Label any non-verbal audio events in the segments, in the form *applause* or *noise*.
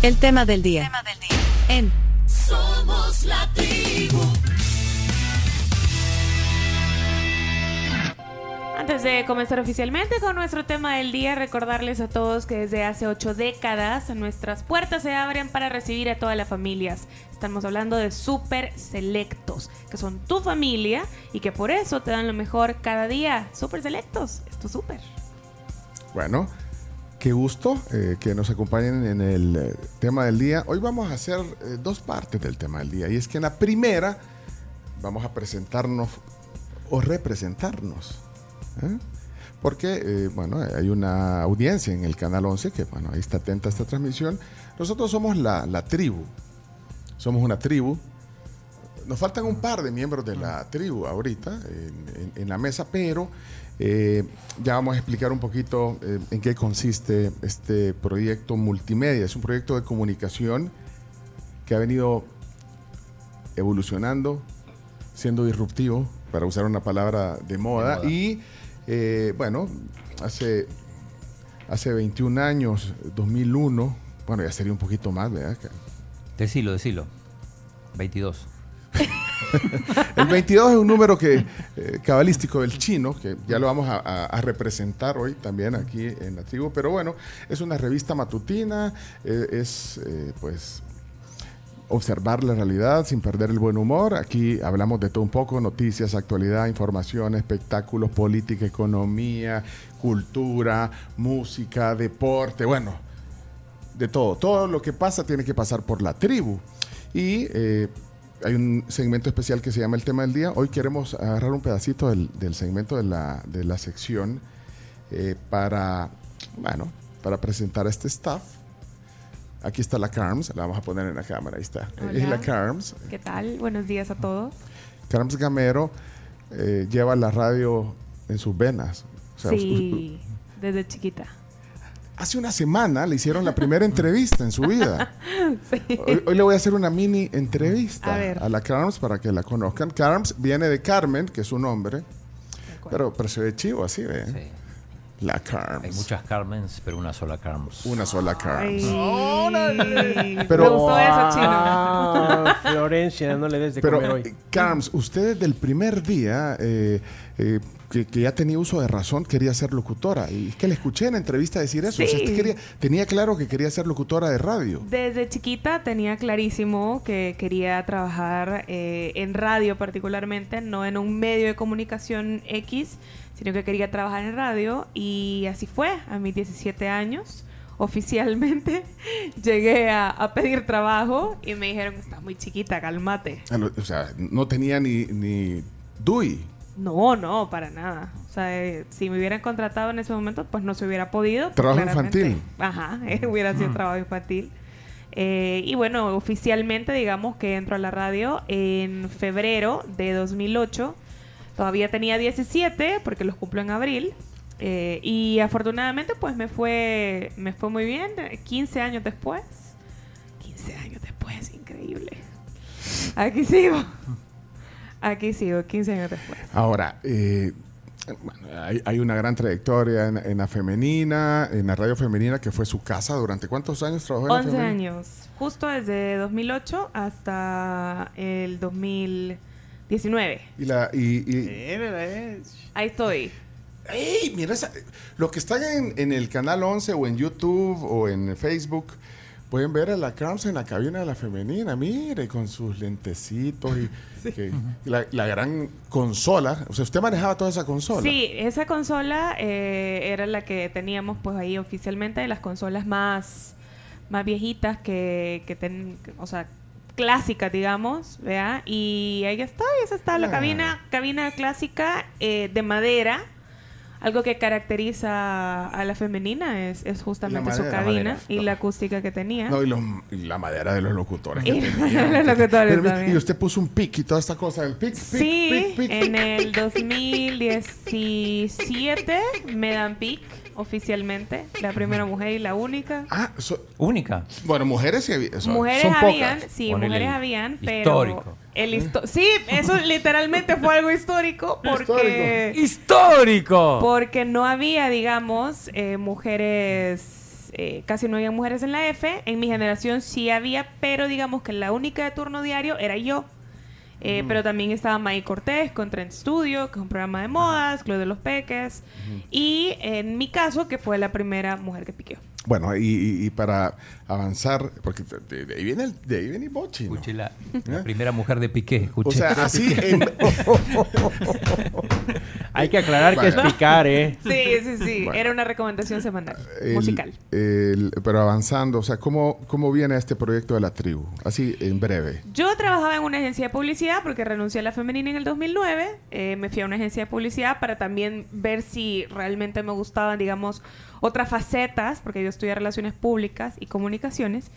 El tema del día. En Somos la tribu. Antes de comenzar oficialmente con nuestro tema del día, recordarles a todos que desde hace ocho décadas nuestras puertas se abren para recibir a todas las familias. Estamos hablando de super selectos, que son tu familia y que por eso te dan lo mejor cada día. Super selectos, esto es súper. Bueno, qué gusto eh, que nos acompañen en el eh, tema del día. Hoy vamos a hacer eh, dos partes del tema del día. Y es que en la primera vamos a presentarnos o representarnos. Porque, bueno, hay una audiencia en el Canal 11 que, bueno, ahí está atenta a esta transmisión. Nosotros somos la, tribu. Somos una tribu. Nos faltan un par de miembros de la tribu ahorita en la mesa, pero eh, ya vamos a explicar un poquito eh, en qué consiste este proyecto multimedia. Es un proyecto de comunicación que ha venido evolucionando, siendo disruptivo, para usar una palabra de moda. moda. Y eh, bueno, hace, hace 21 años, 2001, bueno, ya sería un poquito más, ¿verdad? Decilo, decilo. 22. *laughs* El 22 es un número que eh, cabalístico del chino, que ya lo vamos a, representar hoy también aquí en la tribu, pero bueno, es una revista matutina, eh, es eh, pues observar la realidad sin perder el buen humor. Aquí hablamos de todo un poco, noticias, actualidad, información, espectáculos, política, economía, cultura, música, deporte, bueno, de todo. Todo lo que pasa tiene que pasar por la tribu. Y hay un segmento especial que se llama El tema del día. Hoy queremos agarrar un pedacito del, del segmento de la, de la sección eh, para, bueno, para presentar a este staff. Aquí está la Carms, la vamos a poner en la cámara, ahí está. Hola. Es la Carms. ¿Qué tal? Buenos días a todos. Carms Gamero eh, lleva la radio en sus venas. O sea, Sí, *laughs* desde chiquita. Hace una semana le hicieron la primera entrevista en su vida. *laughs* Hoy, hoy le voy a hacer una mini entrevista A la Carms para que la conozcan. Carms viene de Carmen, que es su nombre, pero, pero se ve chivo así, ¿ve? Sí. La Hay Carms. muchas Carmens, pero una sola Carms. Una sola Carms. Ay, Pero- me gustó eso, chino. Ah, *laughs* Florencia, no le des de Pero, comer hoy. eh, Carms, usted desde el primer día eh, eh, que, que ya tenía uso de razón quería ser locutora. Y es que le escuché en la entrevista decir eso. O sea, usted quería, tenía claro que quería ser locutora de radio. Desde chiquita tenía clarísimo que quería trabajar eh, en radio particularmente, no en un medio de comunicación X, sino que quería trabajar en radio y así fue a mis 17 años. Oficialmente *laughs* llegué a, a pedir trabajo y me dijeron, está muy chiquita, cálmate. A lo- O sea, no tenía ni, ni DUI. No, no, para nada. O sea, eh, si me hubieran contratado en ese momento, pues no se hubiera podido. pues, Trabajo claramente. infantil. Ajá, *laughs* eh, hubiera sido trabajo infantil. Eh, y bueno, oficialmente digamos que entro a la radio en febrero de 2008. Todavía tenía 17 porque los cumplo en abril. Eh, y afortunadamente pues me fue, me fue muy bien. eh, 15 años después. 15 años después, increíble. Aquí sigo. Aquí sigo, 15 años después. Ahora, eh, bueno, hay, hay una gran trayectoria en, en la femenina, en la radio femenina, que fue su casa. ¿Durante cuántos años trabajó en la 11 femenina? años. Justo desde 2008 hasta el 2019. Y la, y, y- Eh, Ahí estoy. ¡Ey! Mira, esa- los que están en, en el canal 11 o en YouTube o en Facebook pueden ver a la Carms en la cabina de la femenina. Mire, con sus lentecitos y *laughs* que- la, la gran consola. O sea, usted manejaba toda esa consola. Sí, esa consola eh, era la que teníamos pues ahí oficialmente, las consolas más, más viejitas que, que ten- o sea, clásicas, digamos, ¿vea? Y ahí está, esa está la Ah. cabina, cabina clásica eh, de madera. Algo que caracteriza a la femenina es, es justamente su cabina y la acústica que tenía. No, y, y la madera de los locutores. que Y tenían. los locutores Pero, también. y usted puso un pic y toda esta cosa del pic, pic, Sí, pic, pic, en pic. el 2017 me dan PIC oficialmente, la primera mujer y la única. Ah, so- Única. bueno, mujeres sí había. mujeres son habían, pocas. sí, mujeres habían, pero histórico. el histo- sí, eso literalmente fue algo histórico *laughs* porque ¡Histórico! porque no había, digamos, eh, mujeres eh, casi no había mujeres en la F. En mi generación sí había, pero digamos que la única de turno diario era yo. Eh, Pero también estaba May Cortés con Trend Studio, que es un programa de modas, Club de los Peques. Y en mi caso, que fue la primera mujer que piqueó. Bueno, y, y- para avanzar, porque de, de ahí viene el, de ahí viene Bochi, ¿no? Escuché la, la primera mujer de Piqué. O Escuché. sea, *laughs* así en- *laughs* Hay que aclarar que es Bueno. picar, ¿eh? Sí, sí, sí. Bueno. Era una recomendación semanal, el- musical. el- pero avanzando, o sea, ¿cómo, ¿cómo viene este proyecto de la tribu? Así en breve. Yo trabajaba en una agencia de publicidad porque renuncié a la femenina en el 2009. Eh, me fui a una agencia de publicidad para también ver si realmente me gustaban, digamos, otras facetas, porque yo estudié relaciones públicas y comunicaciones.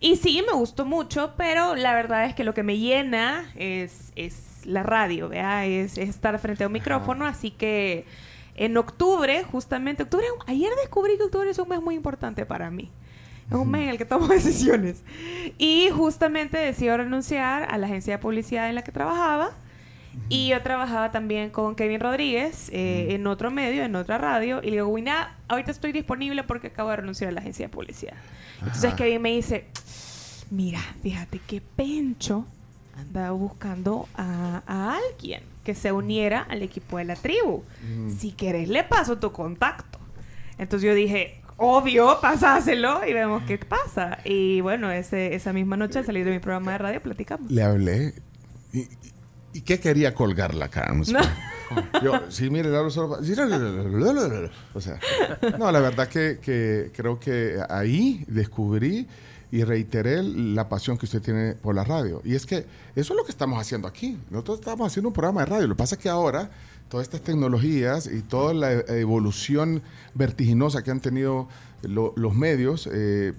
Y sí, me gustó mucho, pero la verdad es que lo que me llena es, es la radio, ¿vea? Es, es estar frente a un micrófono, así que en octubre, justamente, octubre, ayer descubrí que octubre es un mes muy importante para mí. Es un mes en el que tomo *laughs* decisiones. Y justamente decido renunciar a la agencia de publicidad en la que trabajaba. Y yo trabajaba también con Kevin Rodríguez eh, en otro medio, en otra radio. Y le digo, Wina, ahorita estoy disponible porque acabo de renunciar a la agencia de publicidad. Entonces. Kevin me dice, mira, fíjate que Pencho anda buscando a, a alguien que se uniera al equipo de la tribu. Si querés, le paso tu contacto. Entonces yo dije, obvio, pasáselo y vemos qué pasa. Y bueno, ese, esa misma noche al salir de mi programa de radio platicamos. Le hablé. ¿Y, qué quería colgar la Carms? *laughs* No. Yo, sí, mire, solo. O sea, no, la verdad que, que creo que ahí descubrí y reiteré la pasión que usted tiene por la radio. Y es que eso es lo que estamos haciendo aquí. Nosotros estamos haciendo un programa de radio. Lo que pasa es que ahora todas estas tecnologías y toda la evolución vertiginosa que han tenido lo- los medios, eh,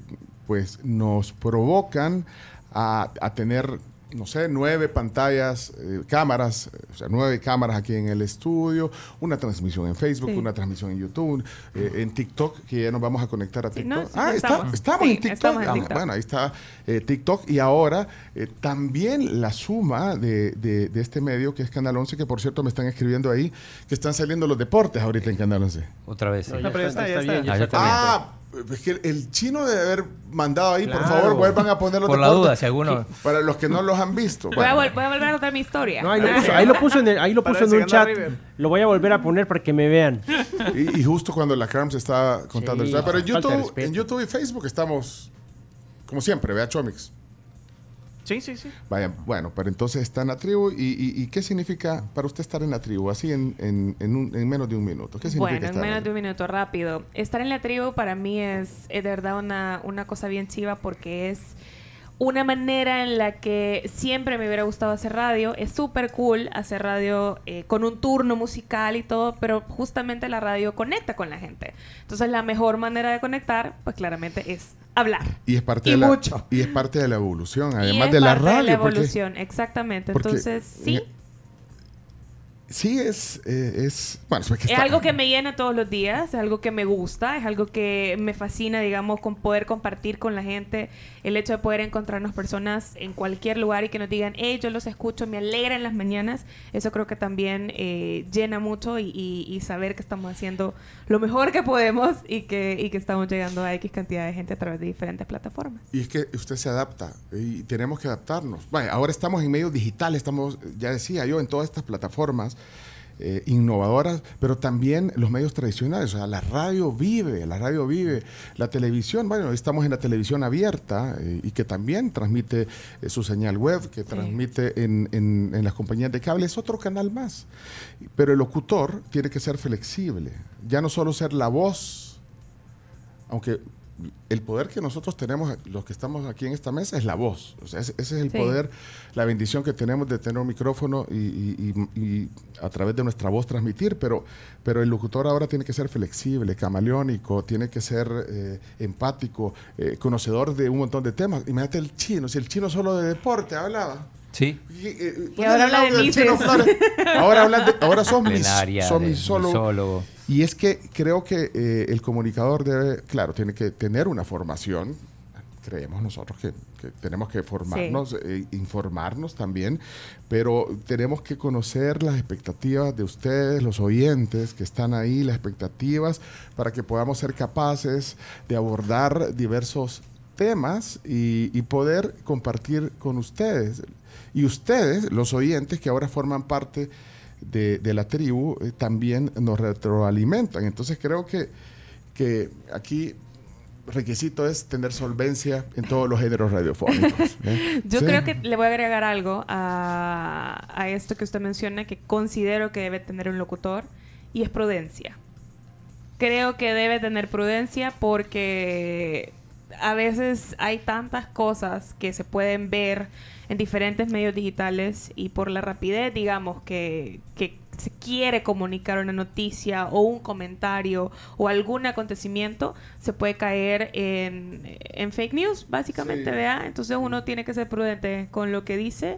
pues nos provocan a, a tener, no sé, nueve pantallas, eh, cámaras, eh, o sea, nueve cámaras aquí en el estudio, una transmisión en Facebook, Sí. una transmisión en YouTube, eh, en TikTok, que ya nos vamos a conectar a Sí, TikTok. no, sí, ah, está- estamos. estamos Sí, en TikTok. estamos en Ah, TikTok. Bueno, ahí está eh, TikTok y ahora eh, también la suma de, de- de este medio que es Canal 11, que por cierto me están escribiendo ahí que están saliendo los deportes ahorita en Canal 11. Otra vez. No, ya está, ya está. bien, Ah, ya está bien. Ah, es que el chino debe haber mandado ahí, por favor, vuelvan a poner los Por la duda, si alguno- Para los que no los han visto. Voy a, vol- voy a volver a contar mi historia. No, ahí, lo puso, ahí lo puso en, el- ahí lo puso en Parece un chat. Lo voy a volver a poner para que me vean. y, y justo cuando la Carms está contando Sí, la historia. Pero en YouTube, en YouTube y Facebook estamos, como siempre, vea Chomix. Sí, sí, sí. Vaya, bueno, pero entonces está en la tribu. ¿Y, y- y qué significa para usted estar en la tribu? Así en, en- en un- en menos de un minuto. ¿Qué significa Bueno, en estar menos de un minuto, rápido. Estar en la tribu para mí es, es de verdad una, una cosa bien chiva porque es una manera en la que siempre me hubiera gustado hacer radio. Es súper cool hacer radio eh, con un turno musical y todo, pero justamente la radio conecta con la gente. Entonces la mejor manera de conectar, pues claramente es hablar. Y es parte Y de la, mucho. Y es parte de la evolución, Y además es de la parte radio. la porque- evolución, exactamente. porque Entonces, sí. Sí, es, eh, es. Bueno, es, algo que me llena todos los días, es algo que me gusta, es algo que me fascina, digamos, con poder compartir con la gente, el hecho de poder encontrarnos personas en cualquier lugar y que nos digan, hey, yo los escucho, me alegra en las mañanas, eso creo que también eh, llena mucho y, y- y saber que estamos haciendo lo mejor que podemos y que, y que estamos llegando a X cantidad de gente a través de diferentes plataformas. Y es que usted se adapta y tenemos que adaptarnos. Bueno, ahora estamos en medios digitales, estamos, ya decía yo, en todas estas plataformas eh, innovadoras, pero también los medios tradicionales. O sea, la radio vive, la radio vive. La televisión, bueno, estamos en la televisión abierta eh, y que también transmite eh, su señal web, que transmite en, en- en las compañías de cable, es otro canal más. Pero el locutor tiene que ser flexible, ya no solo ser la voz aunque el poder que nosotros tenemos, los que estamos aquí en esta mesa, es la voz. O sea, ese, ese es el Sí. poder, la bendición que tenemos de tener un micrófono y, y- y- y a través de nuestra voz transmitir, pero, pero el locutor ahora tiene que ser flexible, camaleónico, tiene que ser eh, empático, eh, conocedor de un montón de temas. Imagínate el chino, si el chino solo de deporte hablaba. Sí. Y, eh, Y ahora habla de Mises. Ahora, habla de- ahora sos, mis, de misólogo. misólogo. Y es que creo que eh, el comunicador debe, claro, tiene que tener una formación creemos nosotros que, que tenemos que formarnos, eh, informarnos también, pero tenemos que conocer las expectativas de ustedes, los oyentes que están ahí, las expectativas, para que podamos ser capaces de abordar diversos temas y, y poder compartir con ustedes. Y ustedes, los oyentes que ahora forman parte de, de la tribu, eh, también nos retroalimentan. Entonces creo que, que aquí requisito es tener solvencia en todos los géneros radiofónicos. ¿eh? *laughs* Yo Sí. creo que le voy a agregar algo a, a esto que usted menciona que considero que debe tener un locutor y es prudencia. Creo que debe tener prudencia porque a veces hay tantas cosas que se pueden ver en diferentes medios digitales y por la rapidez, digamos, que, que se quiere comunicar una noticia o un comentario o algún acontecimiento, se puede caer en, en fake news, básicamente, Sí. ¿vea? Entonces uno tiene que ser prudente con lo que dice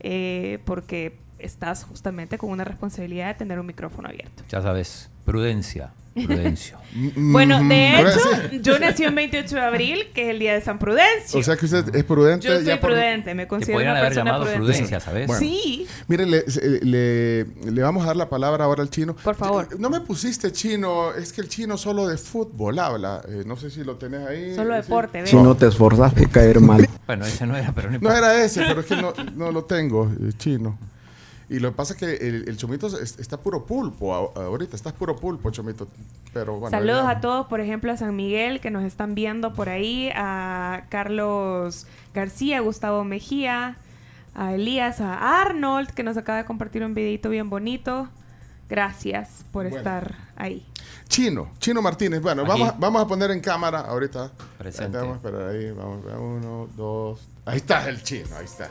eh, porque estás justamente con una responsabilidad de tener un micrófono abierto. Ya sabes, prudencia, prudencio. Mm, Bueno, de mm, hecho, yo nací el 28 de abril, que es el día de San Prudencio. O sea que usted es prudente. yo soy ya por- prudente, me considero podrían una haber persona llamado prudente. prudencia, ¿sabes? Bueno. Sí, Mire, le, se- le- le vamos a dar la palabra ahora al chino. Por favor. No me pusiste chino, es que el chino solo de fútbol habla. Eh, no sé si lo tenés ahí. solo Sí. deporte, Si ¿ves? no te esforzas de caer mal. Bueno, ese no era, pero no No importa. era ese, pero es que no, no lo tengo, eh, chino. Y lo que pasa es que el, el chomito es- está puro pulpo ahorita, está puro pulpo, chomito. Pero bueno. Saludos ya- a todos, por ejemplo, a San Miguel, que nos están viendo por ahí, a Carlos García, Gustavo Mejía, a Elías, a Arnold, que nos acaba de compartir un videito bien bonito. Gracias por Bueno. estar ahí. Chino, Chino Martínez. Bueno, Aquí. vamos, a- vamos a poner en cámara ahorita. Presente. Vamos a esperar ahí. Vamos, uno, dos. Ahí está el chino, ahí está.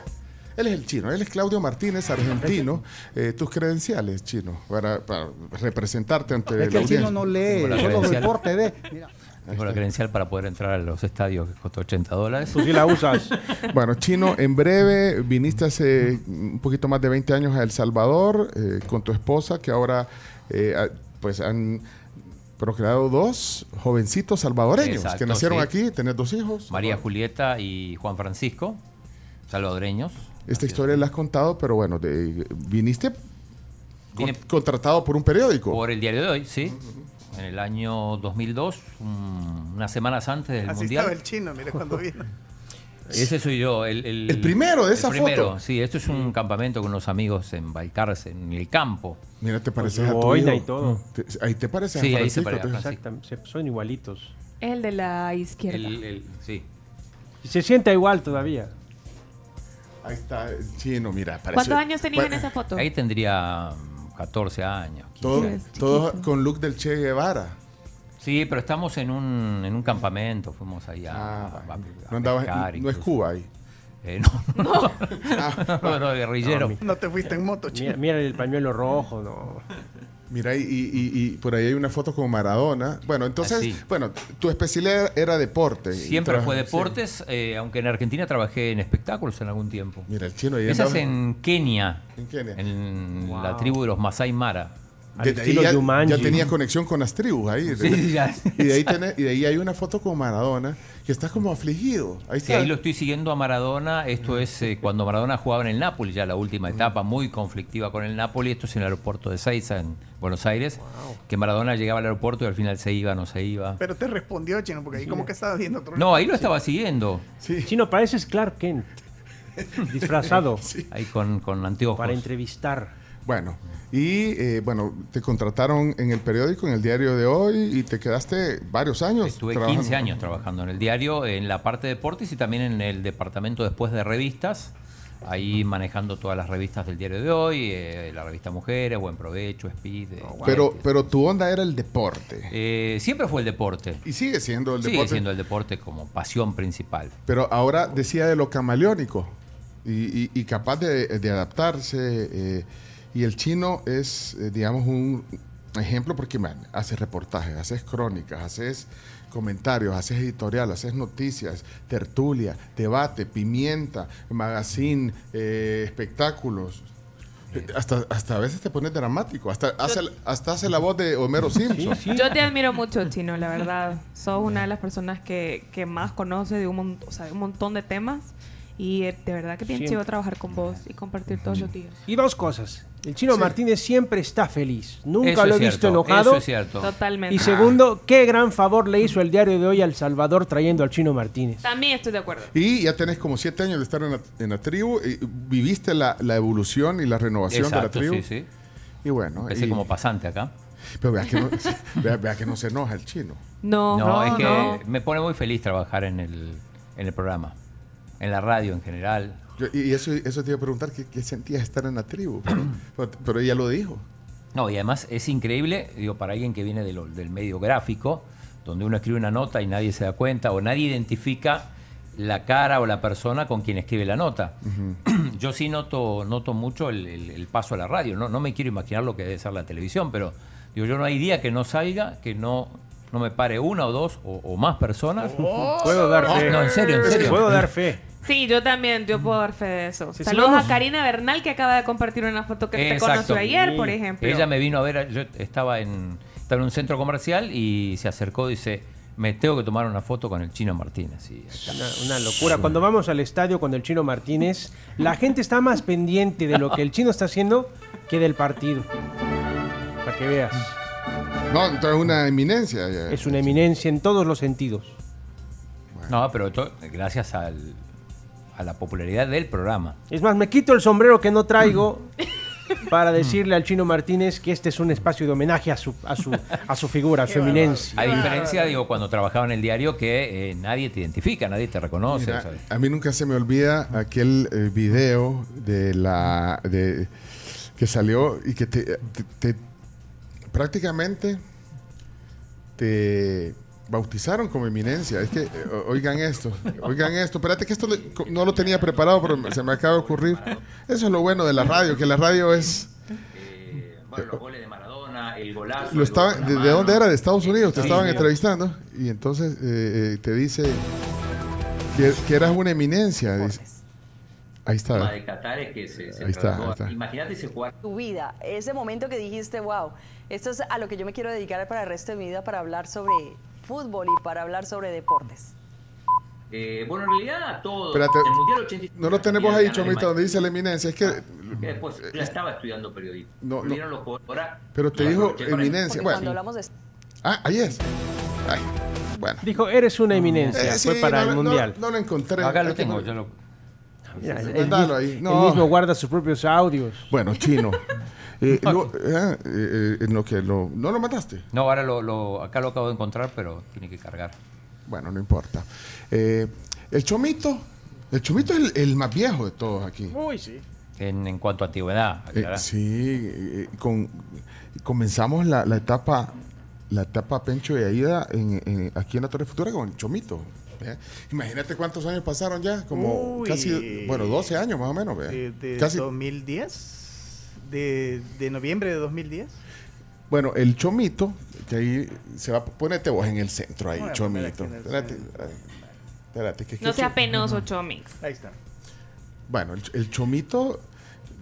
Él es el chino, él es Claudio Martínez, argentino. Eh, tus credenciales, chino, para, para representarte ante Es la que el chino no lee, solo deporte ve. Mira. Tengo la credencial para poder entrar a los estadios que costó 80 dólares. Tú sí la usas. *laughs* Bueno, Chino, en breve viniste hace un poquito más de 20 años a El Salvador eh, con tu esposa, que ahora eh, pues han procreado dos jovencitos salvadoreños Exacto, que nacieron sí. aquí, tenés dos hijos. María Julieta y Juan Francisco, salvadoreños. Esta historia la has contado, pero bueno, de- viniste Vine con- contratado por un periódico. por el diario de hoy, sí. En el año 2002, un- unas semanas antes del Así Mundial. estaba el chino, mire cuando *laughs* vino. Ese soy yo, el, el, El primero de el esa primero, foto. Sí, esto es un campamento con unos amigos en Balcarce, en el campo. Mira, te pareces a tu hijo. y todo. Te- ahí te pareces Sí, a ahí se Francisco. parece a Francisco. Son igualitos. Es el de la izquierda. El- el- sí. Y se siente igual todavía. Ahí está el chino, mira. Parece, ¿Cuántos años tenías en Bueno, esa foto? Ahí tendría mm, 14 años. 15 Todo- años. Sí, Todos chiquito. con look del Che Guevara. Sí, pero estamos en un, en un campamento, fuimos ahí a, Ah, a- a no, andabas- no es. Cuba ahí. Eh, no, no, no, *laughs* no, guerrillero. No, mi- No te fuiste en moto, chino. Mira, mira el pañuelo rojo, no. Mira, y, y- y por ahí hay una foto con Maradona. Bueno, entonces, Así. bueno, tu especialidad era deporte. Siempre fue sí. deportes, eh, aunque en Argentina trabajé en espectáculos en algún tiempo. Mira, el chino ahí Esa es andaba- en Kenia, ¿En Kenia? en Wow. la tribu de los Masai Mara. Desde ahí ya, Jumanji. ya tenía conexión con las tribus ahí. Sí, sí, *laughs* ya. Y de ahí, tenés- y de ahí hay una foto con Maradona que está como afligido. Ahí Sí, está. ahí lo estoy siguiendo a Maradona. Esto es eh, cuando Maradona jugaba en el Napoli, ya la última etapa muy conflictiva con el Napoli. Esto es en el aeropuerto de Seiza, en Buenos Aires. Que Maradona llegaba al aeropuerto y al final se iba, no se iba. Pero te respondió, chino, porque ahí como que estaba viendo otro. No, ahí lo estaba siguiendo. Sí. Chino, pareces Clark Kent. Disfrazado. *laughs* Ahí con, con anteojos. Para entrevistar. Bueno, y eh, bueno, te contrataron en el periódico, en el diario de hoy, y te quedaste varios años. Estuve trabajando. 15 años trabajando en el diario, en la parte de deportes y también en el departamento después de revistas. Ahí manejando todas las revistas del diario de hoy, eh, la revista Mujeres, Buen Provecho, Speed. eh, Pero, pero tu onda era el deporte. eh, siempre fue el deporte. Y sigue siendo el Sigue deporte. siendo el deporte como pasión principal. Pero ahora decía de lo camaleónico y, y- y capaz de, de adaptarse. Y el chino es, eh, digamos, un ejemplo porque man, haces reportajes, haces crónicas, haces comentarios, haces editorial, haces noticias, tertulia, debate, pimienta, magazine, eh, espectáculos. Hasta, hasta a veces te pones dramático. Hasta hace, hasta hace la voz de Homero Simpson. Yo te admiro mucho, Chino, la verdad. Sos una de las personas que, que más conoce de un, mon- o sea, de un montón de temas. Y eh, de verdad que bien chido trabajar con vos y compartir todos los días. Y dos cosas. El chino Martínez siempre está feliz. Nunca Eso lo he visto cierto, enojado. Eso es cierto. Totalmente. Y segundo, qué gran favor le hizo el diario de hoy al Salvador trayendo al chino Martínez. También estoy de acuerdo. Y ya tenés como siete años de estar en la, en la tribu. y viviste la, la evolución y la renovación de la Exacto, tribu. sí, sí. Y bueno. Empecé y- como pasante acá. pero vea que, no, *laughs* vea, vea que no se enoja el chino. No, No, es que no. me pone muy feliz trabajar en el, en el programa. En la radio en general. Yo- y eso, eso te iba a preguntar, ¿qué, qué sentías estar en la tribu? *clears throat* Pero, ella lo dijo. No, y además es increíble, digo, para alguien que viene de lo- del medio gráfico, donde uno escribe una nota y nadie se da cuenta o nadie identifica la cara o la persona con quien escribe la nota. *clears throat* Yo sí noto, noto mucho el, el- el paso a la radio. No, no me quiero imaginar lo que debe ser la televisión, pero digo, yo no hay día que no salga, que no, no me pare una o dos o, o más personas. Puedo dar No, fe. no, en serio, en serio. Puedo dar fe. Sí, yo también, yo puedo dar fe de eso. Sí, Saludos a Karina Bernal que acaba de compartir una foto que te conoció ayer, por ejemplo. Ella me vino a ver, yo estaba en, estaba en un centro comercial y se acercó y dice, me tengo que tomar una foto con el chino Martínez. Y. Una, una locura. Cuando vamos al estadio con el chino Martínez, la gente está más pendiente de lo que el chino está haciendo que del partido. Para que veas. No, entonces es una eminencia. ya. Es una eminencia en todos los sentidos. No, pero gracias al, a la popularidad del programa. Es más, me quito el sombrero que no traigo para decirle al chino Martínez que este es un espacio de homenaje a su, a su, a su figura, a su eminencia. A diferencia, digo, cuando trabajaba en el diario, que eh, nadie te identifica, nadie te reconoce. Mira, ¿sabes? a mí nunca se me olvida aquel eh, video de la de que salió y que te, te- te- prácticamente te bautizaron como eminencia. Es que eh, oigan esto, oigan esto. Espérate que esto le- no lo tenía preparado, pero se me acaba de ocurrir. Eso es lo bueno de la radio, que la radio es bueno, los goles de Maradona, el golazo. lo estaba, ¿de, de dónde era? De Estados Unidos. Te estaban sí. entrevistando y entonces eh, eh, te dice que, que eras una eminencia. dice. Ahí está. de Qatar es que se, Ahí está, ahí está. Imagínate ese jugar. tu vida, ese momento que dijiste, wow, esto es a lo que yo me quiero dedicar para el resto de mi vida, para hablar sobre fútbol y para hablar sobre deportes. Eh, bueno, en realidad todo. Espérate, el Mundial 85 no lo tenemos ahí, Chomito, donde dice la eminencia. Es que, Que después ya estaba estudiando periodismo. No, no. Los ahora- pero te dijo eminencia. Bueno, cuando hablamos de ah, ahí es. Ay, bueno. Dijo, eres una eminencia. Eh, Fue sí, para no, el no- mundial. No, lo encontré. Acá lo tengo, no- yo lo. Mira, Mándalo mismo- ahí. No. mismo guarda sus propios audios. Bueno, chino. *laughs* Eh, lo- eh, eh, en lo que lo, ¿No lo mataste? No, ahora lo, lo- acá lo acabo de encontrar, pero tiene que cargar. Bueno, no importa. Eh, el chomito. El chomito es el, el más viejo de todos aquí. Uy, sí. En, en cuanto a antigüedad. Eh, sí, eh, con, comenzamos la, la etapa la etapa Pencho y Aida en, en- aquí en la Torre Futura con el Chomito. Imagínate cuántos años pasaron ya, como Uy. casi, bueno, 12 años más o menos. ¿ve? De, de Casi, 2010, de, de noviembre de 2010. bueno, el Chomito, que ahí se va a ponerte vos en el centro ahí, Chomito. el Espérate, espérate, que- No que- sea penoso, Chomix. Ahí está. Bueno, el, el Chomito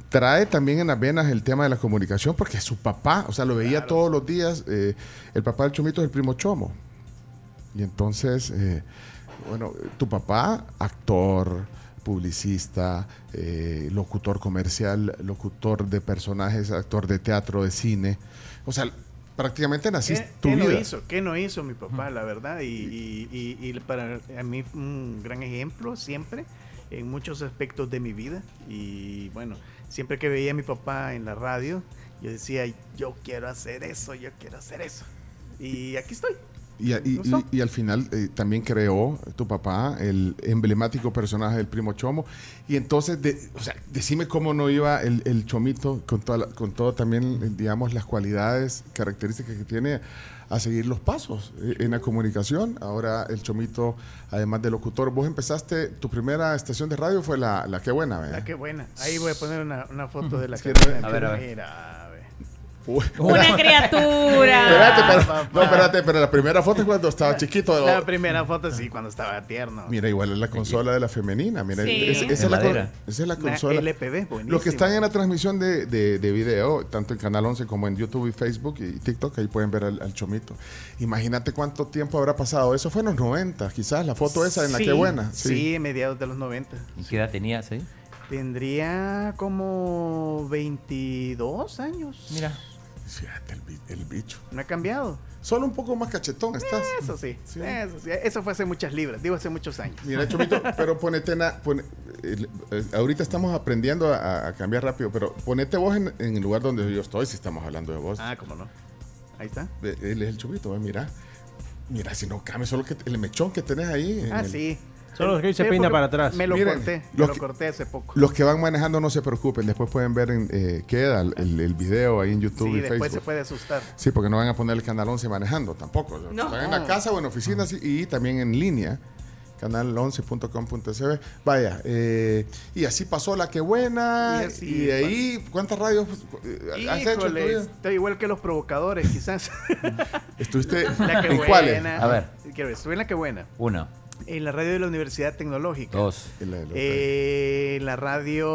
trae también en las venas el tema de la comunicación porque su papá, o sea, lo veía todos los días. eh, el papá del Chomito es el primo Chomo. Y entonces, eh, bueno, tu papá, actor, publicista, eh, locutor comercial, locutor de personajes, actor de teatro, de cine. O sea, prácticamente naciste ¿Qué, tu qué vida. no hizo? ¿Qué no hizo mi papá, la verdad? Y, y- y- y para a mí fue un gran ejemplo siempre en muchos aspectos de mi vida. Y bueno, siempre que veía a mi papá en la radio, yo decía, yo quiero hacer eso, yo quiero hacer eso. Y aquí estoy. Y, y- y- y al final eh, también creó tu papá el emblemático personaje del primo Chomo. Y entonces, de- o sea, decime cómo no iba el, el Chomito con toda la- con todo también, digamos, las cualidades, características que tiene a seguir los pasos eh, en la comunicación. Ahora el Chomito, además de locutor, vos empezaste, tu primera estación de radio fue la, la Qué Buena, ¿verdad? Ah, qué buena. Ahí voy a poner una, una foto de la Sí, que a ver, a ver. Mira, a ver. Una criatura. *laughs* Espérate, pero, no, espérate, pero la primera foto es cuando estaba chiquito. La primera foto sí, cuando estaba tierno. Mira, igual es la consola de la femenina. Mira, Sí. es- esa, es la, esa es la consola. Buenísimo. Los que están en la transmisión de, de, de video, tanto en Canal 11 como en YouTube y Facebook y TikTok, ahí pueden ver al, al Chomito. Imagínate cuánto tiempo habrá pasado. Eso fue en los 90, quizás, la foto esa en la Sí, que buena. Sí, mediados de los 90. ¿Y qué edad tenías ahí? Tendría como 22 años. Mira. Fíjate, el, el bicho. No ha cambiado. Solo un poco más cachetón estás. Eso sí, Sí. Eso sí. Eso fue hace muchas libras. Digo, hace muchos años. Mira, Chomito, *laughs* pero ponete eh, ahorita estamos aprendiendo a, a cambiar rápido, pero ponete vos en, en el lugar donde yo estoy, si estamos hablando de vos. Ah, cómo no. Ahí está. Eh, Él es el Chomito, eh, mira. Mira, si no cambia, solo que el mechón que tenés ahí. en Ah, el- sí. Solo que hoy se peina para atrás. Me lo Miren, corté. Me los lo que- corté hace poco. Los que van manejando no se preocupen, después pueden ver, en, eh, queda el, el- el video ahí en YouTube Sí, y después se puede asustar. Sí, porque no van a poner el canal 11 manejando tampoco. No. Están en la casa o en oficinas y, y también en línea, canal11.com.sb. Vaya, eh, y así pasó la que buena. Y Y, así de ahí, ¿cuántas radios eh, has hecho? Híjole, estoy igual que los provocadores, quizás. Estuviste La que en buena. cuáles? A ver. Quiero ver, estuve en la que buena. Una, En la radio de la Universidad Tecnológica. dos, En la de los- Eh, en la radio.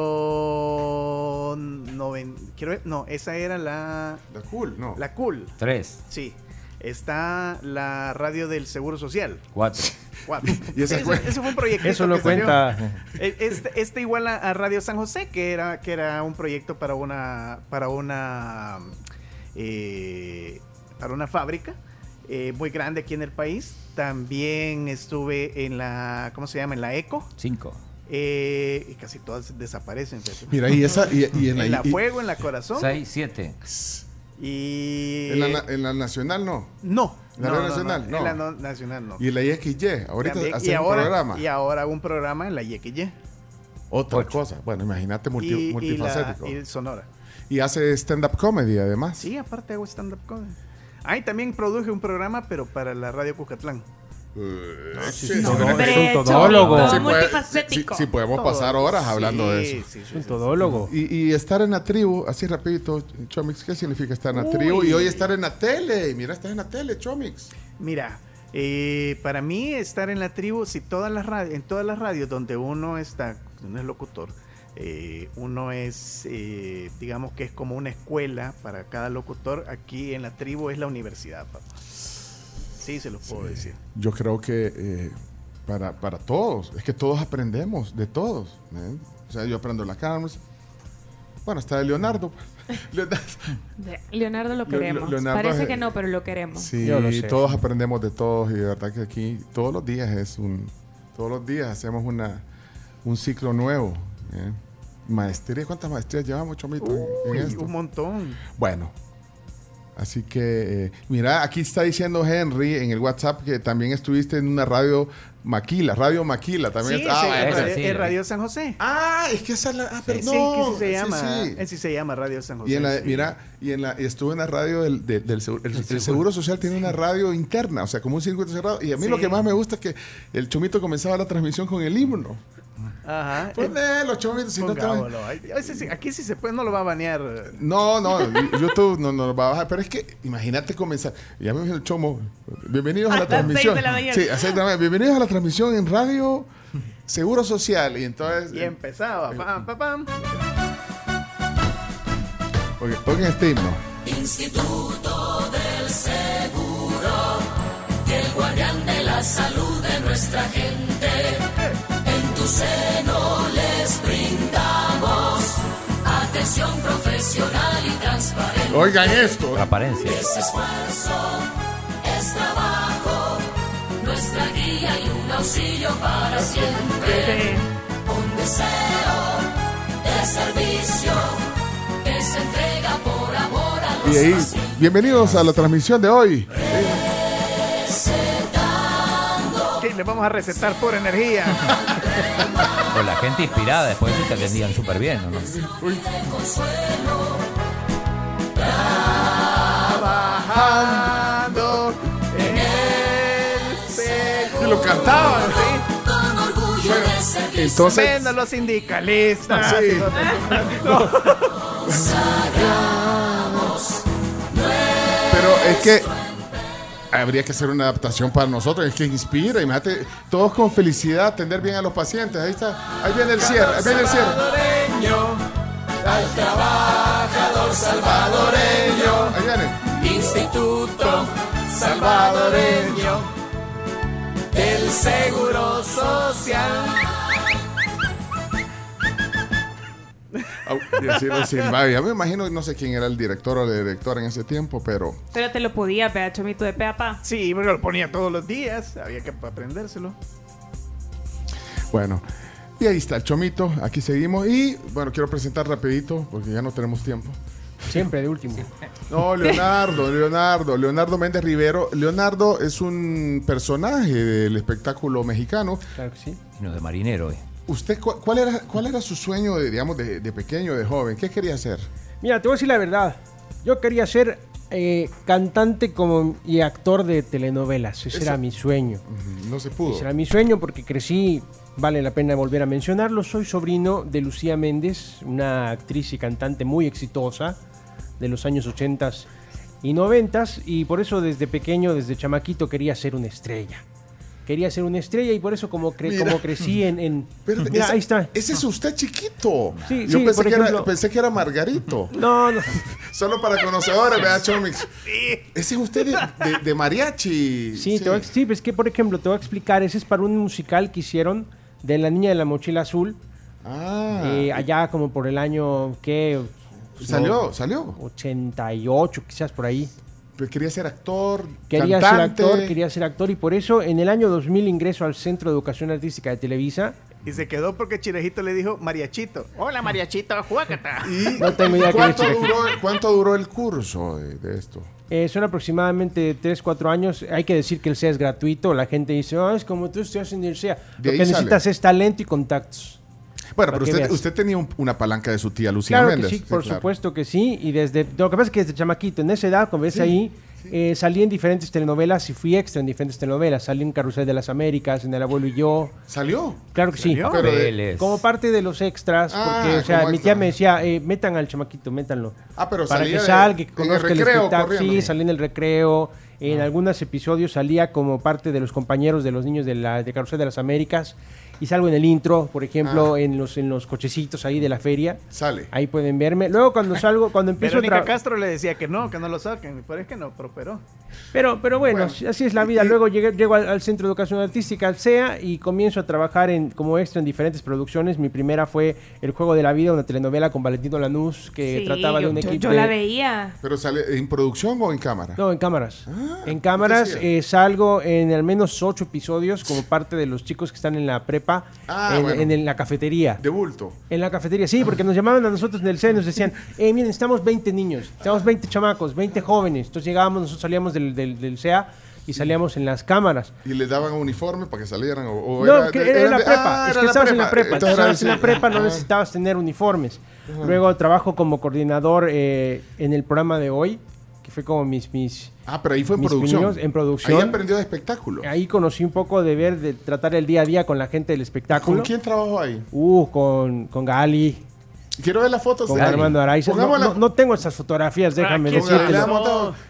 noven- quiero ver, no, esa era la. La cool, no. La Cool. tres, Sí. Está la radio del Seguro Social. cuatro. *laughs* Cuatro. *laughs* Y Sí, fue- eso, eso fue un proyecto. Eso lo cuenta. Este, este igual a, a Radio San José, que era, que era un proyecto para una. para una. eh, para una fábrica. Eh, muy grande aquí en el país. También estuve en la. ¿Cómo se llama? En la ECO. Cinco. eh, y casi todas desaparecen. Mira, y esa. Y, y en *laughs* en la, la y- Fuego, en la Corazón. Seis, siete. Y. en la na- en la nacional, no. no. ¿La no, nacional? no, No. En la no- nacional no. Y en la IXY. Ahorita También, hacen y un ahora, programa. Y ahora hago un programa en la YXY. Otra Ocho. cosa. Bueno, imagínate multi- y, y, la, multifacético. y Sonora. Y hace stand-up comedy, además. Sí, aparte hago stand-up comedy. Ah, y también produje un programa, pero para la radio Cucatlán. Sí, sí, sí, es un todólogo. Multifacético. sí, podemos Todo. pasar horas hablando de eso. sí, sí, Es un sí. todólogo. Y, y estar en la tribu, así rapidito, Chomix, ¿qué significa estar en la Uy. tribu? Y hoy estar en la tele. Mira, estás en la tele, Chomix. Mira, eh, para mí estar en la tribu, si todas las en todas las radios donde uno está, uno es locutor, eh, uno es, eh, digamos que es como una escuela para cada locutor, aquí en la tribu es la universidad, papá. Sí, se los puedo decir. Yo creo que eh, para, para todos, es que todos aprendemos de todos. ¿eh? O sea, yo aprendo la Carms. Bueno, hasta de Leonardo. *laughs* Leonardo. Lo queremos. Leonardo Parece es- que no, pero lo queremos. Sí, Yo lo sé. todos aprendemos de todos y de verdad que aquí todos los días es un, todos los días hacemos una, un ciclo nuevo. ¿Eh? Maestría, ¿cuántas maestrías llevamos, Chomito, en esto? un montón. Bueno, así que, eh, mira, aquí está diciendo Henry en el WhatsApp que también estuviste en una radio Maquila, Radio Maquila también. Sí, está- sí, ah, en esa Radio- sí, San José. ah, es que esa es la, ah, Sí, perdón. sí, que sí se llama, sí. sí se llama Radio San José. Y en la, sí. mira, y en la, y estuve en la radio del, del- del seguro, el, el seguro social tiene una radio interna, o sea, como un circuito cerrado. Y a mí Sí. lo que más me gusta es que el chomito comenzaba la transmisión con el himno. Ajá. Ponelo, chomito, si no te va- Aquí sí se puede, no lo va a banear. No, no, YouTube no nos va a bajar. Pero es que imagínate comenzar. Ya me dijo el chomo. Bienvenidos a, *laughs* A la transmisión. seis de la mañana. Sí, a seis de la mañana. Bienvenidos a la transmisión en Radio Seguro Social. Y entonces. Y empezaba. Pam, pam, pam. Oye, pongan este himno. Instituto del Seguro, el guardián de la salud de nuestra gente. Tu seno les brindamos atención profesional y transparente. Oigan esto. Transparencia. Es esfuerzo, es trabajo, nuestra guía y un auxilio para siempre. Un deseo de servicio que se entrega por amor a los Y ahí, pacientes. bienvenidos a la transmisión de hoy. Le vamos a recetar por energía. *laughs* Pues la gente inspirada después te atendían súper bien, ¿o ¿no? Trabajando en el seguro. Y lo cantaban. Con orgullo de servicio. Entonces, Menos los sindicalistas. Sí. y los- *laughs* Pero es que habría que hacer una adaptación para nosotros, es que inspira, imagínate, todos con felicidad, atender bien a los pacientes, ahí está, ahí viene el cierre, ahí viene el cierre. al trabajador salvadoreño, Ahí viene. Instituto Salvadoreño del Seguro Social. Au, y así lo silbaba. Ya me imagino, no sé quién era el director o la directora en ese tiempo, pero Pero te lo podía, pea, chomito de pe a pa. Sí, porque lo ponía todos los días, había que aprendérselo. bueno. Y ahí está el chomito, aquí seguimos. Y bueno, quiero presentar rapidito, porque ya no tenemos tiempo. Siempre de último. No, Leonardo, Leonardo, Leonardo Méndez Rivero. Leonardo es un personaje del espectáculo mexicano. Claro que sí. No, de marinero, eh. ¿Usted cu- cuál era, cuál era su sueño, de, digamos, de, de pequeño, de joven? ¿Qué quería hacer? Mira, te voy a decir la verdad. Yo quería ser eh, cantante como, y actor de telenovelas. Ese Eso- era mi sueño. No se pudo. Ese era mi sueño porque crecí, vale la pena volver a mencionarlo. Soy sobrino de Lucía Méndez, una actriz y cantante muy exitosa de los años 80 y 90 y por eso desde pequeño, desde chamaquito, quería ser una estrella. Quería ser una estrella y por eso como, cre- Mira. como crecí en... en- *laughs* Pero Mira, ese, ahí está. Ese es usted chiquito. Sí, Yo sí, pensé, que era, ejemplo- pensé que era Margarito. *laughs* No, no. *laughs* Solo para conocedores, vea, Chomix. Ese es usted de, de- de mariachi. Sí, Te voy a, sí, es que por ejemplo te voy a explicar, ese es para un musical que hicieron de La Niña de la Mochila Azul, Ah, eh, allá como por el año, ¿qué? salió, No, salió. 88, quizás por ahí. Pero quería ser actor, Quería cantante. ser actor, quería ser actor y por eso en el año 2000 ingreso al Centro de Educación Artística de Televisa. Y se quedó porque Chirejito le dijo Mariachito. Hola Mariachito, juácata. Y No tengo idea ¿cuánto, duró, ¿Cuánto duró el curso de, de esto? Eh, son aproximadamente 3, 4 años. Hay que decir que el SEA es gratuito. La gente dice, "Ah, es como tú estás en el SEA. De Lo que sale. necesitas es talento y contactos. Bueno, pero usted, usted tenía un- una palanca de su tía Lucía Claro Méndez. que sí, por claro. supuesto que sí. Y desde lo que pasa es que desde chamaquito, en esa edad, como ves ahí, eh, salí en diferentes telenovelas y fui extra en diferentes telenovelas. Salí en Carrusel de las Américas, en El Abuelo y yo. ¿Salió? Claro que sí. Pero. Como parte de los extras, Ah, porque, o sea, mi extra. tía me decía, eh, metan al chamaquito, métanlo. Ah, pero Para salía que salga, que el conozca el, recreo espectáculo. corriendo. Sí, salí en el recreo. En algunos episodios salía como parte de los compañeros de los niños de la de Carrusel de las Américas. Y salgo en el intro, por ejemplo, Ah. en los en los cochecitos ahí de la feria. Sale. Ahí pueden verme. Luego cuando salgo, cuando empiezo a Verónica tra- Castro le decía que no, que no lo saquen. Pero es que no prosperó. Pero, pero bueno, Bueno, así- es la vida. y- Luego llegué, llego al, al Centro de Educación Artística, al CEA, y comienzo a trabajar en, como extra en diferentes producciones. Mi primera fue El Juego de la Vida, una telenovela con Valentino Lanús, que Sí, trataba de un yo- equipo Yo la veía. ¿Pero sale en producción o en cámara? No, en cámaras. Ah, en cámaras eh, salgo en al menos ocho episodios como parte de los chicos que están en la prepa, Ah, en, bueno. en- en la cafetería. De bulto. En la cafetería, sí, porque nos llamaban a nosotros en el CEA y nos decían, eh, miren, estamos 20 niños, estamos 20 chamacos, 20 jóvenes. Entonces llegábamos, nosotros salíamos del, del, del CEA y salíamos en las cámaras. ¿Y les daban uniforme para que salieran? O, o No, que era, eran la de- prepa. Ah, es era que la estabas en la prepa. Entonces Estabas en era la prepa, no ah. necesitabas tener uniformes. Luego trabajo como coordinador eh, en el programa de hoy, que fue como mis... mis Ah, pero ahí fue en mis producción. en producción. Ahí aprendió de espectáculo. Ahí conocí un poco de ver, de tratar el día a día con la gente del espectáculo. ¿Con quién trabajó ahí? Uh, con, con Gali, Quiero ver las fotos con de Armando Araiza. No, Pongámosla- no- no tengo esas fotografías, déjame ¿quién Con- decirte.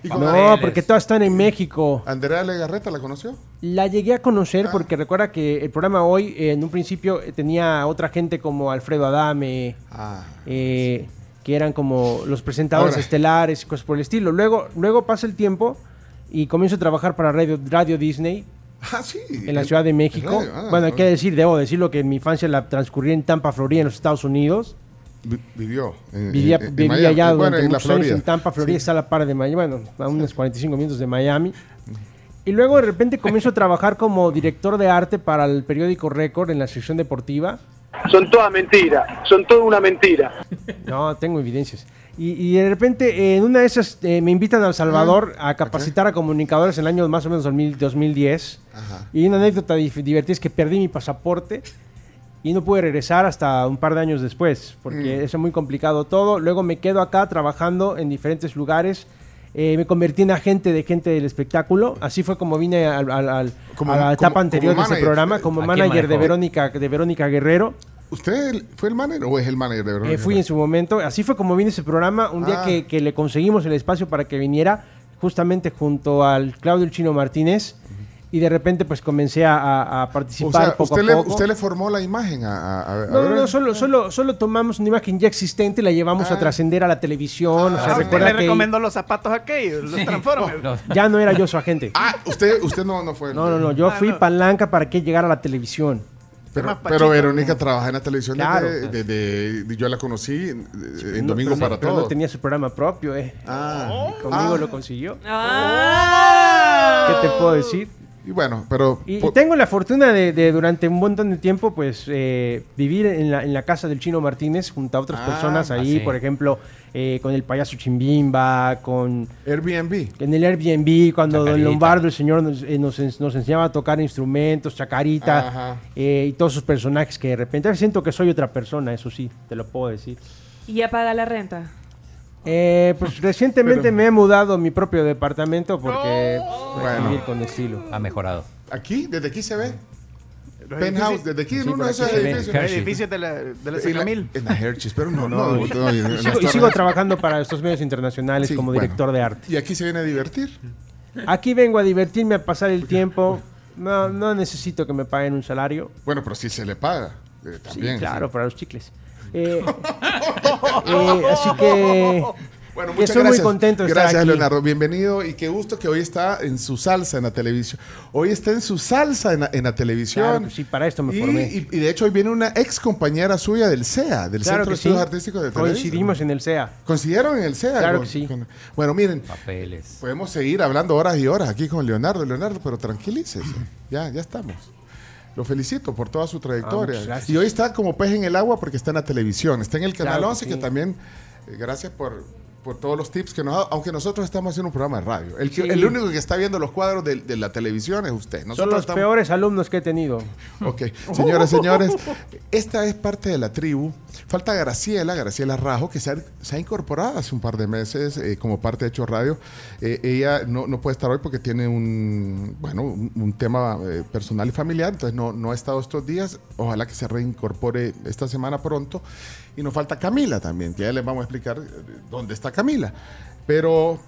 No, porque todas están en México. Andrea Legarreta, ¿la conoció? La llegué a conocer Ah. porque recuerda que el programa hoy, eh, en un principio, tenía otra gente como Alfredo Adame, Ah. eh, que eran como los presentadores Ahora. estelares y cosas por el estilo. Luego, luego pasa el tiempo y comienzo a trabajar para Radio, Radio Disney Ah, sí. en la Ciudad de México. radio, ah, bueno, hay que decir, debo decirlo que en mi infancia la transcurrí en Tampa, Florida, en los Estados Unidos. Vi- Vivió. en- Vivía, en- vivía Miami. allá Bueno, durante muchos años en Tampa, Florida, está a la par de Miami, bueno, a unos 45 minutos de Miami. Y luego de repente comienzo a trabajar como director de arte para el periódico Record en la sección deportiva. Son todas mentiras, son toda una mentira. No, tengo evidencias. Y, y de repente, eh, en una de esas, eh, me invitan a El Salvador a capacitar a comunicadores en el año más o menos 2000 2010. Ajá. Y una anécdota divertida es que perdí mi pasaporte y no pude regresar hasta un par de años después, porque Mm. eso es muy complicado todo. Luego me quedo acá trabajando en diferentes lugares. Eh, me convertí en agente de gente del espectáculo. Así fue como vine al- al- al- Como- a la etapa como- anterior como de ese programa como ¿A quién manager de? Verónica, de Verónica Guerrero. ¿Usted fue el manager o es el manager de Verónica? Eh, fui en su momento. Así fue como vine ese programa. Un día Ah. que, que le conseguimos el espacio para que viniera, justamente junto al Claudio el Chino Martínez y de repente pues comencé a, a- a O participar sea, poco usted a le, poco. usted le formó la imagen a, a- No, no, no, solo, solo, solo tomamos una imagen ya existente y la llevamos Ah. a trascender a la televisión. o sea, Ah, usted le que recomendó los zapatos aquellos, los Transformers. No, ya no era yo su agente. Ah, usted, usted no, no fue. No, no, no, yo Ah, fui no. palanca para que llegara a la televisión. Pero, pero. Verónica trabaja en la televisión Claro. desde, desde- de- yo la conocí en, en No, Domingo no- para pero Todos. no tenía su programa propio, eh. Ah, Conmigo Ah. lo consiguió. ¡Ah! ¿Qué te puedo decir? Y bueno, pero Y, tengo la fortuna de, de durante un montón de tiempo, pues, eh, vivir en la, en la casa del Chino Martínez junto a otras Ah, personas ahí, sí. por ejemplo, eh, con el payaso Chimbimba, con Airbnb. en el Airbnb, cuando Don. Lombardo, el señor, nos, eh, nos, nos enseñaba a tocar instrumentos, Chacarita, eh, y todos sus personajes que de repente siento que soy otra persona, eso sí, te lo puedo decir. ¿Y ya paga la renta? Eh, pues recientemente Pero- me he mudado a mi propio departamento porque pues, Bueno. vivir con estilo. ha mejorado. Aquí, desde aquí se ve. Penthouse, desde aquí en uno de esos se ve. edificios. Los edificios de la, de la En la, en la Hershey's, pero no, no, no, no, en Y las sigo, y sigo torres. trabajando para estos medios internacionales Sí, como bueno. director de arte. Y aquí se viene a divertir. Aquí vengo a divertirme, a pasar el tiempo. No, no necesito que me paguen un salario. Bueno, pero sí se le paga. eh, Sí, también. claro, para los chicles. Eh, *laughs* eh, así que Bueno, muchas estoy muy gracias. contento de estar Gracias, aquí. Leonardo. Bienvenido y qué gusto que hoy está en su salsa en la televisión. Hoy está en su salsa en la, en la televisión. Claro sí, para esto me y, formé. y- y de hecho hoy viene una ex compañera suya del CEA, del claro Centro de sí. Estudios Artísticos de Televisa. Coincidimos en el CEA. ¿Coincidieron en el CEA? Claro Con- que sí. con- Bueno, miren, Papeles. podemos seguir hablando horas y horas aquí con Leonardo. Leonardo, pero tranquilícese. Ya, ya estamos. Lo felicito por toda su trayectoria. Ah, y hoy está como pez en el agua porque está en la televisión. Está en el Canal Claro que 11, que también, eh, gracias por, por todos los tips que nos ha dado. Aunque nosotros estamos haciendo un programa de radio. El, Sí. el único que está viendo los cuadros de, de la televisión es usted. Son Nosotros los estamos- peores alumnos que he tenido. Ok, señoras, señores, esta es parte de la tribu. Falta Graciela, Graciela Rajo, que se ha, se ha incorporado hace un par de meses eh, como parte de Hecho Radio. Eh, ella no, no puede estar hoy porque tiene un, bueno, un, un tema eh, personal y familiar, entonces no, no ha estado estos días. Ojalá que se reincorpore esta semana pronto. Y nos falta Camila también, que ya les vamos a explicar eh, dónde está Camila. Pero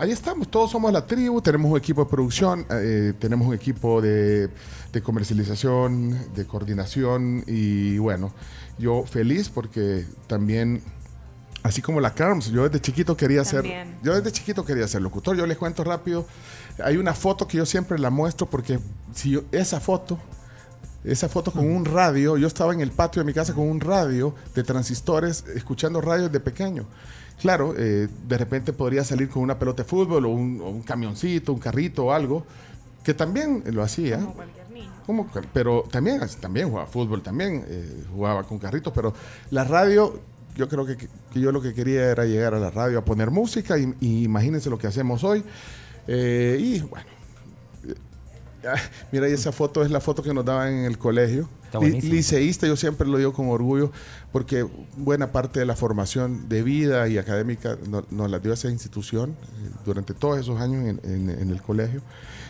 Ahí estamos, todos somos la tribu, tenemos un equipo de producción, eh, tenemos un equipo de, de comercialización, de coordinación y bueno, yo feliz porque también, así como la Carms, yo desde chiquito quería ser, yo desde chiquito quería ser locutor, yo les cuento rápido, hay una foto que yo siempre la muestro porque si yo- esa foto, esa foto con un radio, yo estaba en el patio de mi casa con un radio de transistores, escuchando radios de pequeño. Claro, eh, de repente podría salir con una pelota de fútbol o un, o un camioncito, un carrito o algo, que también lo hacía. Como cualquier niño. Como pero también, también jugaba fútbol, también eh, jugaba con carritos, pero la radio, yo creo que, que yo lo que quería era llegar a la radio a poner música y, y imagínense lo que hacemos hoy. Eh, y bueno, mira, y esa foto es la foto que nos daban en el colegio. Está liceísta, yo siempre lo digo con orgullo, porque buena parte de la formación de vida y académica no- nos la dio esa institución eh, durante todos esos años en, en- en el colegio.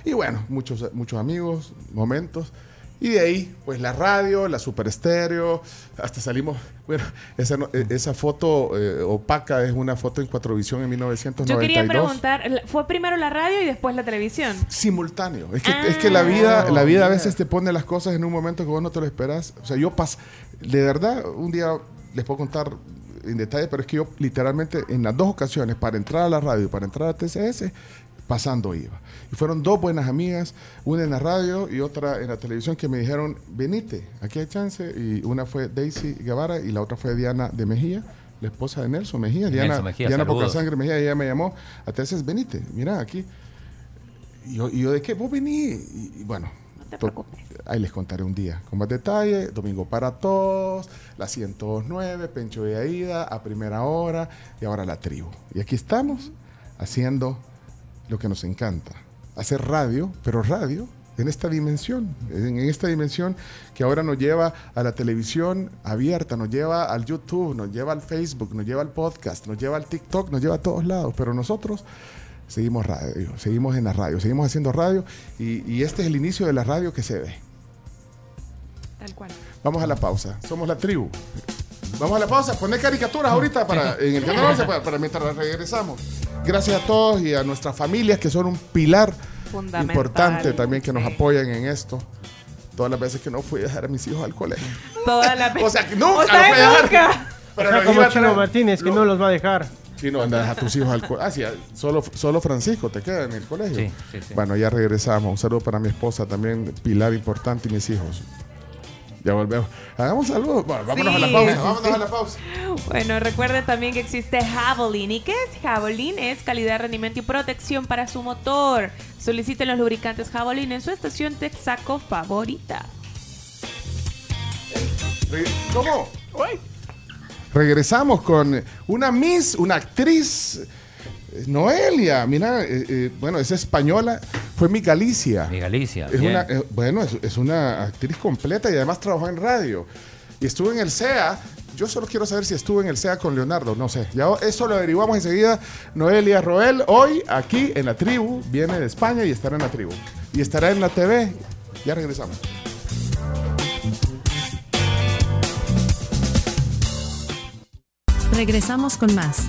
Y bueno, muchos, muchos amigos, momentos. Y de ahí, pues la radio, la super estéreo, hasta salimos. Bueno, esa, no- eh, esa foto eh, opaca es una foto en Cuatrovisión en 1992. Yo quería preguntar, ¿la- ¿fue primero la radio y después la televisión? simultáneo. Es que, es que la vida, la vida a veces te pone las cosas en un momento que vos no te lo esperas. O sea, yo pas, de verdad, un día les puedo contar en detalle, pero es que yo literalmente en las dos ocasiones, para entrar a la radio y para entrar a TCS, pasando iba. Y fueron dos buenas amigas, una en la radio y otra en la televisión, que me dijeron, venite, aquí hay chance. Y una fue Daisy Guevara y la otra fue Diana de Mejía, la esposa de Nelson Mejía. Diana, Nelson Mejía, Diana saludos. Pocasangre Mejía, ella me llamó a TCS, venite, mira, aquí. Y yo, y yo, ¿de qué? Vos vení. Y, y bueno, te to- preocupes. ahí les contaré un día con más detalle. Domingo para todos, la 109, Pencho de Aida, a primera hora y ahora la tribu. Y aquí estamos haciendo lo que nos encanta, hacer radio, pero radio en esta dimensión, en, esta dimensión que ahora nos lleva a la televisión abierta, nos lleva al YouTube, nos lleva al Facebook, nos lleva al podcast, nos lleva al TikTok, nos lleva a todos lados, pero nosotros seguimos radio, seguimos en la radio, seguimos haciendo radio y, y este es el inicio de la radio que se ve. Tal cual. Vamos a la pausa, somos la tribu. Vamos a la pausa, poner caricaturas ahorita para, en el canal 11 para, para mientras regresamos. gracias a todos y a nuestras familias que son un pilar Fundamental. importante también que nos Sí. apoyan en esto. Todas las veces que no fui a dejar a mis hijos al colegio. Toda la *laughs* O sea, que nunca O sea, los fui a dejar. nunca. Pero O sea, como Chino Martínez, que lo- no los va a dejar. Chino, anda, a tus hijos al colegio. Ah, sí, solo, solo Francisco te queda en el colegio. Sí, sí, sí. Bueno, ya regresamos. Un saludo para mi esposa también, Pilar importante y mis hijos. Ya volvemos. Hagamos. Bueno, vámonos Sí, a la pausa. sí, vámonos sí. a la pausa. Bueno, recuerden también que existe Javelin. ¿Y qué es Javelin? Es calidad, rendimiento y protección para su motor. Soliciten los lubricantes Javelin en su estación Texaco favorita. ¿Cómo? Regresamos con una Miss, una actriz, Noelia. Mira, eh, eh, bueno, es española. Fue mi Galicia. Mi Galicia. Es bien. una, eh, bueno, es, es una actriz completa y además trabajó en radio. Y estuvo en el SEA. Yo solo quiero saber si estuvo en el SEA con Leonardo. No sé. Ya eso lo averiguamos enseguida. Noelia Roel, hoy aquí en la tribu, viene de España y estará en la tribu. Y estará en la TV. Ya regresamos. Regresamos con más.